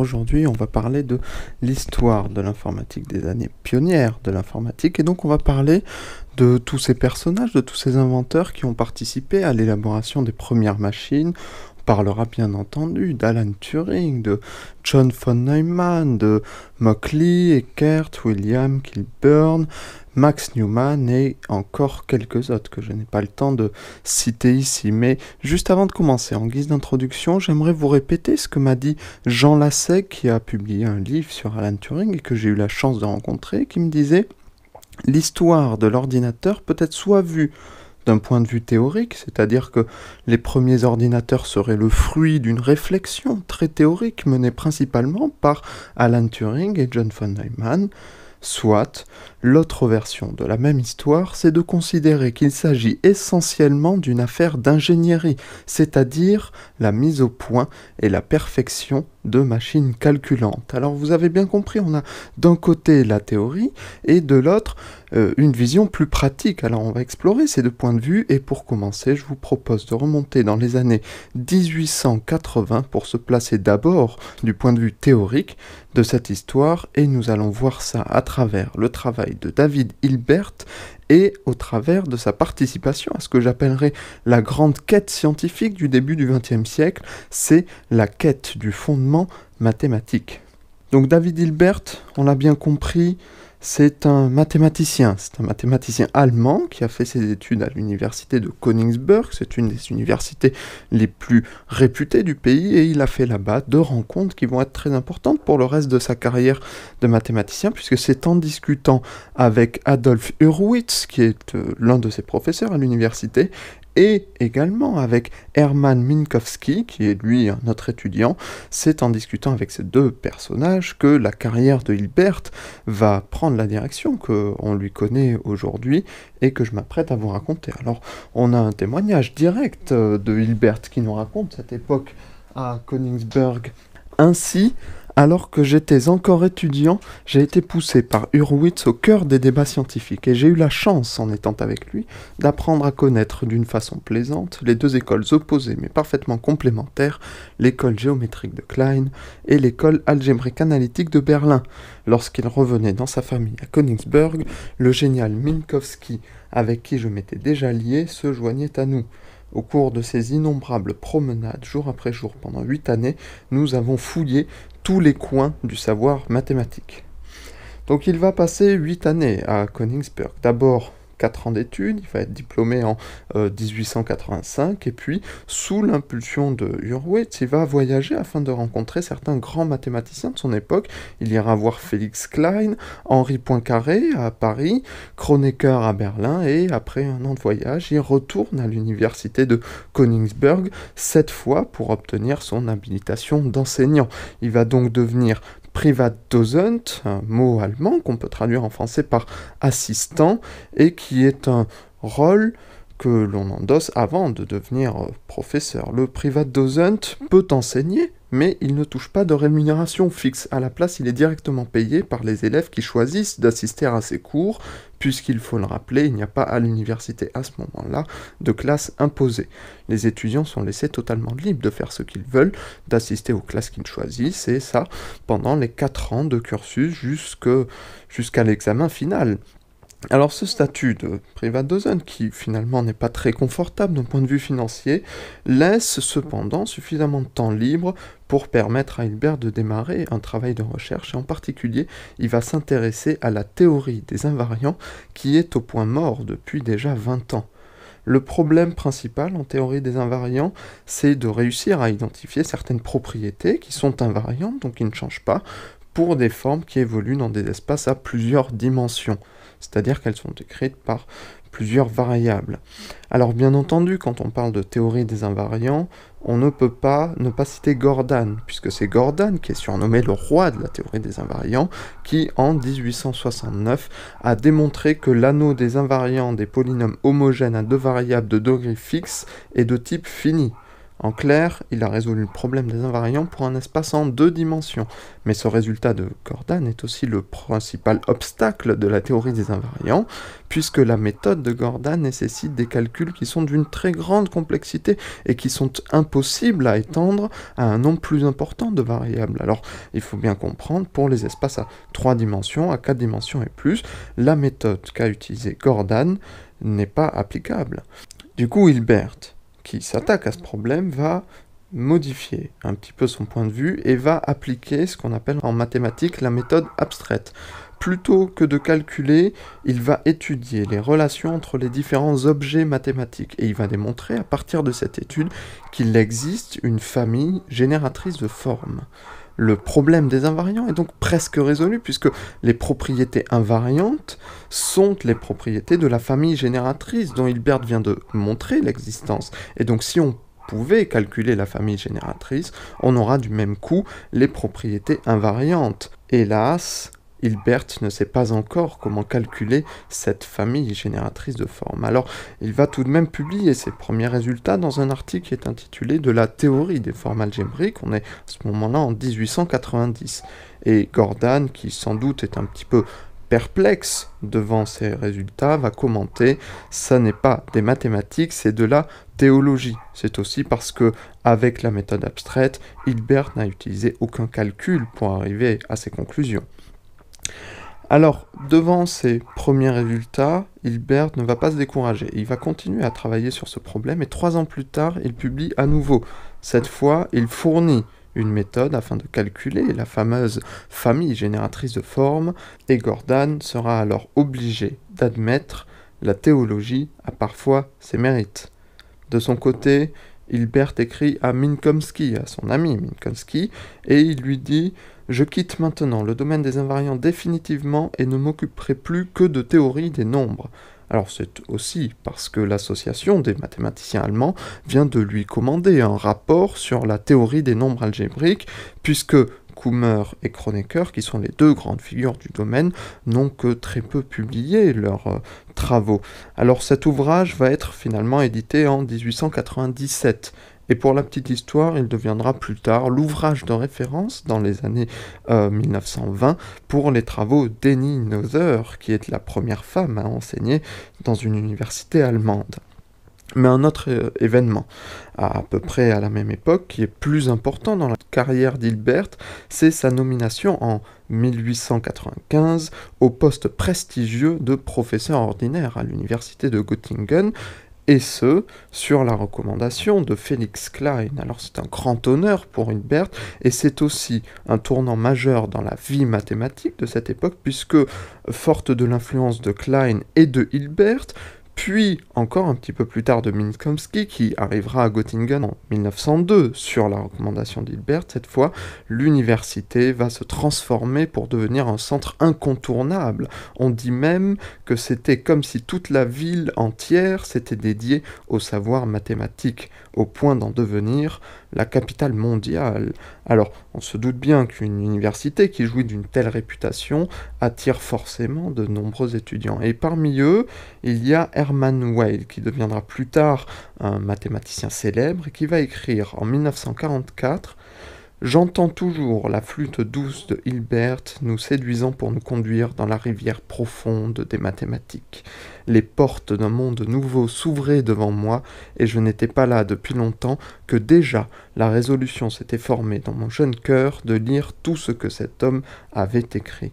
Aujourd'hui, on va parler de l'histoire de l'informatique, des années pionnières de l'informatique, et donc on va parler de tous ces personnages, de tous ces inventeurs qui ont participé à l'élaboration des premières machines. Parlera bien entendu d'Alan Turing, de John von Neumann, de Mockley, Eckert, William Kilburn, Max Newman et encore quelques autres que je n'ai pas le temps de citer ici. Mais juste avant de commencer, en guise d'introduction, j'aimerais vous répéter ce que m'a dit Jean Lasset qui a publié un livre sur Alan Turing et que j'ai eu la chance de rencontrer, qui me disait L'histoire de l'ordinateur peut être soit vue d'un point de vue théorique, c'est-à-dire que les premiers ordinateurs seraient le fruit d'une réflexion très théorique menée principalement par Alan Turing et John von Neumann, Soit, l'autre version de la même histoire, c'est de considérer qu'il s'agit essentiellement d'une affaire d'ingénierie, c'est-à-dire la mise au point et la perfection de machines calculantes. Alors vous avez bien compris, on a d'un côté la théorie et de l'autre euh, une vision plus pratique. Alors on va explorer ces deux points de vue et pour commencer, je vous propose de remonter dans les années 1880 pour se placer d'abord du point de vue théorique de cette histoire et nous allons voir ça à travers le travail de David Hilbert et au travers de sa participation à ce que j'appellerais la grande quête scientifique du début du XXe siècle, c'est la quête du fondement mathématique. Donc David Hilbert, on l'a bien compris, c'est un mathématicien, c'est un mathématicien allemand qui a fait ses études à l'université de Königsberg, c'est une des universités les plus réputées du pays, et il a fait là-bas deux rencontres qui vont être très importantes pour le reste de sa carrière de mathématicien, puisque c'est en discutant avec Adolf Hurwitz, qui est euh, l'un de ses professeurs à l'université, et également avec Hermann Minkowski, qui est lui notre étudiant. C'est en discutant avec ces deux personnages que la carrière de Hilbert va prendre la direction qu'on lui connaît aujourd'hui et que je m'apprête à vous raconter. Alors, on a un témoignage direct euh, de Hilbert qui nous raconte cette époque à Königsberg. Ainsi, alors que j'étais encore étudiant, j'ai été poussé par Hurwitz au cœur des débats scientifiques et j'ai eu la chance, en étant avec lui, d'apprendre à connaître d'une façon plaisante les deux écoles opposées mais parfaitement complémentaires, l'école géométrique de Klein et l'école algébrique analytique de Berlin. Lorsqu'il revenait dans sa famille à Königsberg, le génial Minkowski, avec qui je m'étais déjà lié, se joignait à nous. Au cours de ces innombrables promenades, jour après jour, pendant huit années, nous avons fouillé les coins du savoir mathématique. Donc il va passer huit années à Königsberg. D'abord 4 ans d'études, il va être diplômé en 1885, euh, et puis, sous l'impulsion de Hurwitz, il va voyager afin de rencontrer certains grands mathématiciens de son époque. Il ira voir Félix Klein, Henri Poincaré à Paris, Kronecker à Berlin, et après un an de voyage, il retourne à l'université de Königsberg, cette fois pour obtenir son habilitation d'enseignant. Il va donc devenir Privatdozent, un mot allemand qu'on peut traduire en français par assistant, et qui est un rôle que l'on endosse avant de devenir professeur. Le Privatdozent peut enseigner, mais il ne touche pas de rémunération fixe. À la place, il est directement payé par les élèves qui choisissent d'assister à ses cours, puisqu'il faut le rappeler, il n'y a pas à l'université à ce moment-là de classe imposée. Les étudiants sont laissés totalement libres de faire ce qu'ils veulent, d'assister aux classes qu'ils choisissent, et ça pendant les 4 ans de cursus jusqu'à l'examen final. Alors ce statut de Privatdozent, qui finalement n'est pas très confortable d'un point de vue financier, laisse cependant suffisamment de temps libre pour permettre à Hilbert de démarrer un travail de recherche, et en particulier il va s'intéresser à la théorie des invariants qui est au point mort depuis déjà 20 ans. Le problème principal en théorie des invariants, c'est de réussir à identifier certaines propriétés qui sont invariantes, donc qui ne changent pas, pour des formes qui évoluent dans des espaces à plusieurs dimensions c'est-à-dire qu'elles sont écrites par plusieurs variables. Alors bien entendu, quand on parle de théorie des invariants, on ne peut pas ne pas citer Gordon, puisque c'est Gordon qui est surnommé le roi de la théorie des invariants, qui en 1869 a démontré que l'anneau des invariants des polynômes homogènes à deux variables de degré fixe est de type fini. En clair, il a résolu le problème des invariants pour un espace en deux dimensions. Mais ce résultat de Gordon est aussi le principal obstacle de la théorie des invariants, puisque la méthode de Gordon nécessite des calculs qui sont d'une très grande complexité et qui sont impossibles à étendre à un nombre plus important de variables. Alors, il faut bien comprendre, pour les espaces à trois dimensions, à quatre dimensions et plus, la méthode qu'a utilisée Gordon n'est pas applicable. Du coup, Hilbert qui s'attaque à ce problème va modifier un petit peu son point de vue et va appliquer ce qu'on appelle en mathématiques la méthode abstraite. Plutôt que de calculer, il va étudier les relations entre les différents objets mathématiques et il va démontrer à partir de cette étude qu'il existe une famille génératrice de formes. Le problème des invariants est donc presque résolu puisque les propriétés invariantes sont les propriétés de la famille génératrice dont Hilbert vient de montrer l'existence. Et donc si on pouvait calculer la famille génératrice, on aura du même coup les propriétés invariantes. Hélas, Hilbert ne sait pas encore comment calculer cette famille génératrice de formes. Alors, il va tout de même publier ses premiers résultats dans un article qui est intitulé De la théorie des formes algébriques. On est à ce moment-là en 1890. Et Gordon, qui sans doute est un petit peu perplexe devant ces résultats, va commenter ça n'est pas des mathématiques, c'est de la théologie. C'est aussi parce que avec la méthode abstraite, Hilbert n'a utilisé aucun calcul pour arriver à ses conclusions. Alors, devant ces premiers résultats, Hilbert ne va pas se décourager. Il va continuer à travailler sur ce problème et trois ans plus tard, il publie à nouveau. Cette fois, il fournit une méthode afin de calculer la fameuse famille génératrice de formes et Gordon sera alors obligé d'admettre la théologie a parfois ses mérites. De son côté, Hilbert écrit à Minkowski, à son ami Minkowski, et il lui dit Je quitte maintenant le domaine des invariants définitivement et ne m'occuperai plus que de théorie des nombres. Alors c'est aussi parce que l'association des mathématiciens allemands vient de lui commander un rapport sur la théorie des nombres algébriques, puisque Kummer et Kronecker, qui sont les deux grandes figures du domaine, n'ont que très peu publié leurs euh, travaux. Alors cet ouvrage va être finalement édité en 1897. Et pour la petite histoire, il deviendra plus tard l'ouvrage de référence dans les années 1920 euh, pour les travaux d'Eni Noether, qui est la première femme à enseigner dans une université allemande. Mais un autre euh, événement, à, peu près à la même époque, qui est plus important dans la carrière d'Hilbert, c'est sa nomination en 1895 au poste prestigieux de professeur ordinaire à l'université de Göttingen, et ce, sur la recommandation de Felix Klein. Alors c'est un grand honneur pour Hilbert, et c'est aussi un tournant majeur dans la vie mathématique de cette époque, puisque, forte de l'influence de Klein et de Hilbert, puis encore un petit peu plus tard de Minkowski qui arrivera à Göttingen en 1902 sur la recommandation d'Hilbert. Cette fois, l'université va se transformer pour devenir un centre incontournable. On dit même que c'était comme si toute la ville entière s'était dédiée au savoir mathématique, au point d'en devenir la capitale mondiale. Alors, on se doute bien qu'une université qui jouit d'une telle réputation attire forcément de nombreux étudiants. Et parmi eux, il y a Hermann Weyl, qui deviendra plus tard un mathématicien célèbre et qui va écrire en 1944 J'entends toujours la flûte douce de Hilbert nous séduisant pour nous conduire dans la rivière profonde des mathématiques. Les portes d'un monde nouveau s'ouvraient devant moi, et je n'étais pas là depuis longtemps que déjà la résolution s'était formée dans mon jeune cœur de lire tout ce que cet homme avait écrit.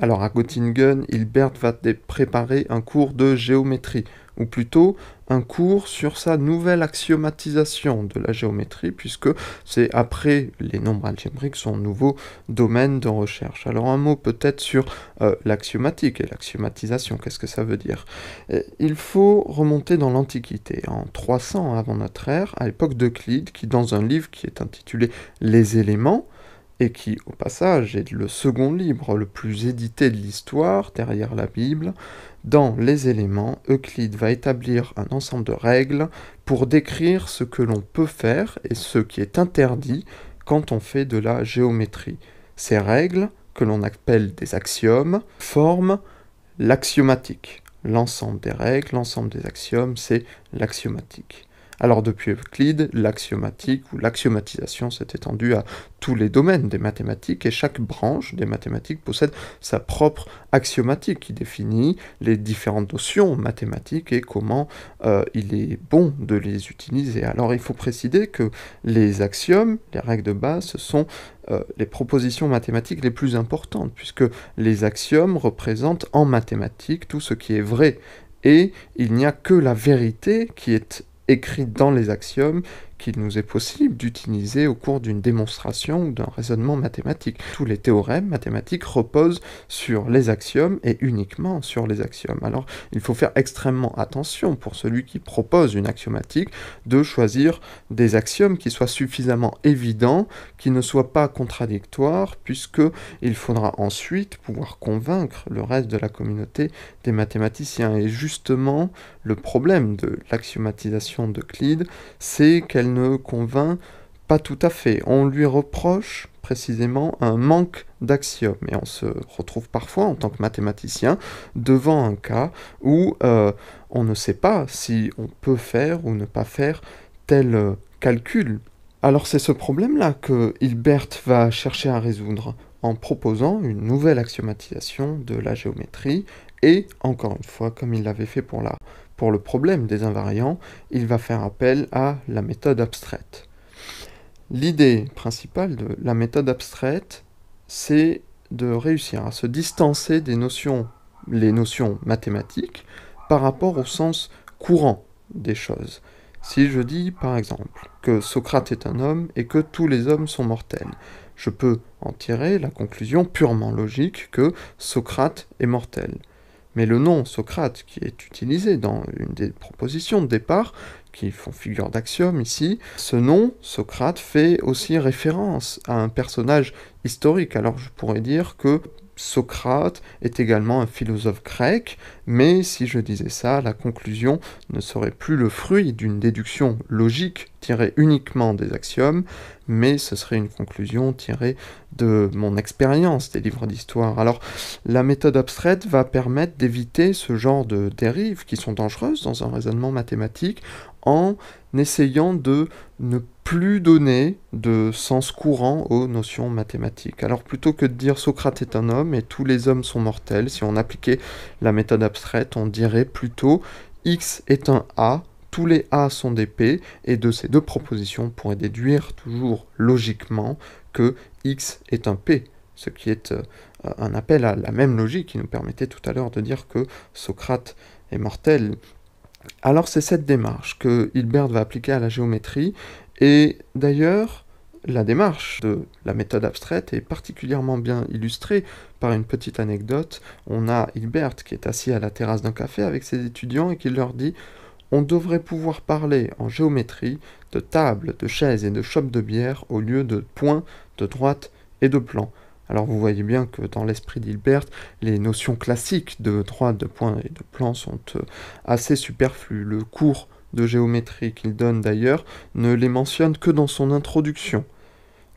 Alors à Göttingen, Hilbert va préparer un cours de géométrie, ou plutôt un cours sur sa nouvelle axiomatisation de la géométrie, puisque c'est après les nombres algébriques son nouveau domaine de recherche. Alors un mot peut-être sur euh, l'axiomatique et l'axiomatisation, qu'est-ce que ça veut dire? Il faut remonter dans l'Antiquité, en 300 avant notre ère, à l'époque d'Euclide, qui dans un livre qui est intitulé Les éléments, et qui, au passage, est le second livre le plus édité de l'histoire, derrière la Bible, dans les éléments, Euclide va établir un ensemble de règles pour décrire ce que l'on peut faire et ce qui est interdit quand on fait de la géométrie. Ces règles, que l'on appelle des axiomes, forment l'axiomatique. L'ensemble des règles, l'ensemble des axiomes, c'est l'axiomatique. Alors depuis Euclide, l'axiomatique ou l'axiomatisation s'est étendue à tous les domaines des mathématiques et chaque branche des mathématiques possède sa propre axiomatique qui définit les différentes notions mathématiques et comment euh, il est bon de les utiliser. Alors il faut préciser que les axiomes, les règles de base, ce sont euh, les propositions mathématiques les plus importantes puisque les axiomes représentent en mathématiques tout ce qui est vrai et il n'y a que la vérité qui est écrite dans les axiomes qu'il nous est possible d'utiliser au cours d'une démonstration ou d'un raisonnement mathématique. Tous les théorèmes mathématiques reposent sur les axiomes et uniquement sur les axiomes. Alors il faut faire extrêmement attention pour celui qui propose une axiomatique de choisir des axiomes qui soient suffisamment évidents, qui ne soient pas contradictoires, puisque il faudra ensuite pouvoir convaincre le reste de la communauté des mathématiciens. Et justement, le problème de l'axiomatisation d'Euclide, c'est qu'elle ne convainc pas tout à fait. On lui reproche précisément un manque d'axiomes. Et on se retrouve parfois en tant que mathématicien devant un cas où euh, on ne sait pas si on peut faire ou ne pas faire tel euh, calcul. Alors c'est ce problème-là que Hilbert va chercher à résoudre en proposant une nouvelle axiomatisation de la géométrie et, encore une fois, comme il l'avait fait pour la pour le problème des invariants, il va faire appel à la méthode abstraite. L'idée principale de la méthode abstraite, c'est de réussir à se distancer des notions, les notions mathématiques, par rapport au sens courant des choses. Si je dis par exemple que Socrate est un homme et que tous les hommes sont mortels, je peux en tirer la conclusion purement logique que Socrate est mortel. Mais le nom Socrate, qui est utilisé dans une des propositions de départ, qui font figure d'axiome ici, ce nom, Socrate, fait aussi référence à un personnage historique. Alors je pourrais dire que Socrate est également un philosophe grec, mais si je disais ça, la conclusion ne serait plus le fruit d'une déduction logique tirée uniquement des axiomes, mais ce serait une conclusion tirée de mon expérience des livres d'histoire. Alors la méthode abstraite va permettre d'éviter ce genre de dérives qui sont dangereuses dans un raisonnement mathématique en essayant de ne plus donner de sens courant aux notions mathématiques. Alors plutôt que de dire Socrate est un homme et tous les hommes sont mortels, si on appliquait la méthode abstraite, on dirait plutôt X est un A, tous les A sont des P, et de ces deux propositions, on pourrait déduire toujours logiquement que X est un P, ce qui est euh, un appel à la même logique qui nous permettait tout à l'heure de dire que Socrate est mortel. Alors c'est cette démarche que Hilbert va appliquer à la géométrie, et d'ailleurs, la démarche de la méthode abstraite est particulièrement bien illustrée par une petite anecdote. On a Hilbert qui est assis à la terrasse d'un café avec ses étudiants et qui leur dit On devrait pouvoir parler en géométrie de tables, de chaises et de chopes de bière au lieu de points, de droite et de plan. Alors vous voyez bien que dans l'esprit d'Hilbert, les notions classiques de droite, de point et de plan sont euh, assez superflues. Le cours de géométrie qu'il donne d'ailleurs ne les mentionne que dans son introduction.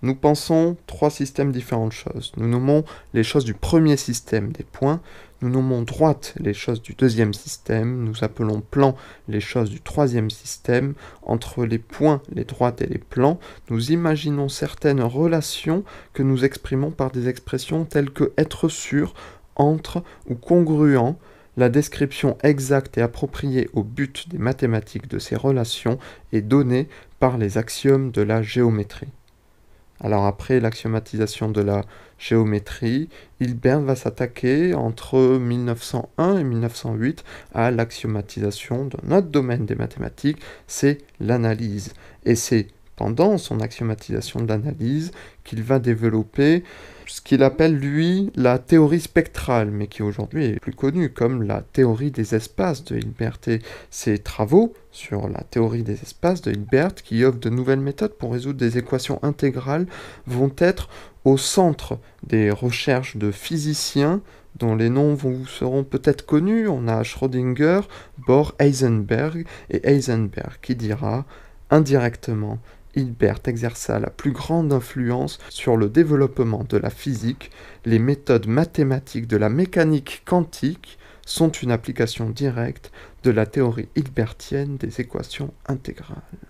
Nous pensons trois systèmes différents de choses. Nous nommons les choses du premier système des points, nous nommons droite les choses du deuxième système, nous appelons plan les choses du troisième système. Entre les points, les droites et les plans, nous imaginons certaines relations que nous exprimons par des expressions telles que être sûr, entre ou congruent, la description exacte et appropriée au but des mathématiques de ces relations est donnée par les axiomes de la géométrie. Alors après l'axiomatisation de la géométrie, Hilbert va s'attaquer entre 1901 et 1908 à l'axiomatisation d'un autre domaine des mathématiques, c'est l'analyse. Et c'est pendant son axiomatisation de l'analyse qu'il va développer ce qu'il appelle lui la théorie spectrale, mais qui aujourd'hui est plus connue comme la théorie des espaces de Hilbert. Et ses travaux sur la théorie des espaces de Hilbert, qui offre de nouvelles méthodes pour résoudre des équations intégrales, vont être au centre des recherches de physiciens dont les noms vous seront peut-être connus. On a Schrödinger, Bohr, Heisenberg et Heisenberg qui dira indirectement Hilbert exerça la plus grande influence sur le développement de la physique, les méthodes mathématiques de la mécanique quantique sont une application directe de la théorie hilbertienne des équations intégrales.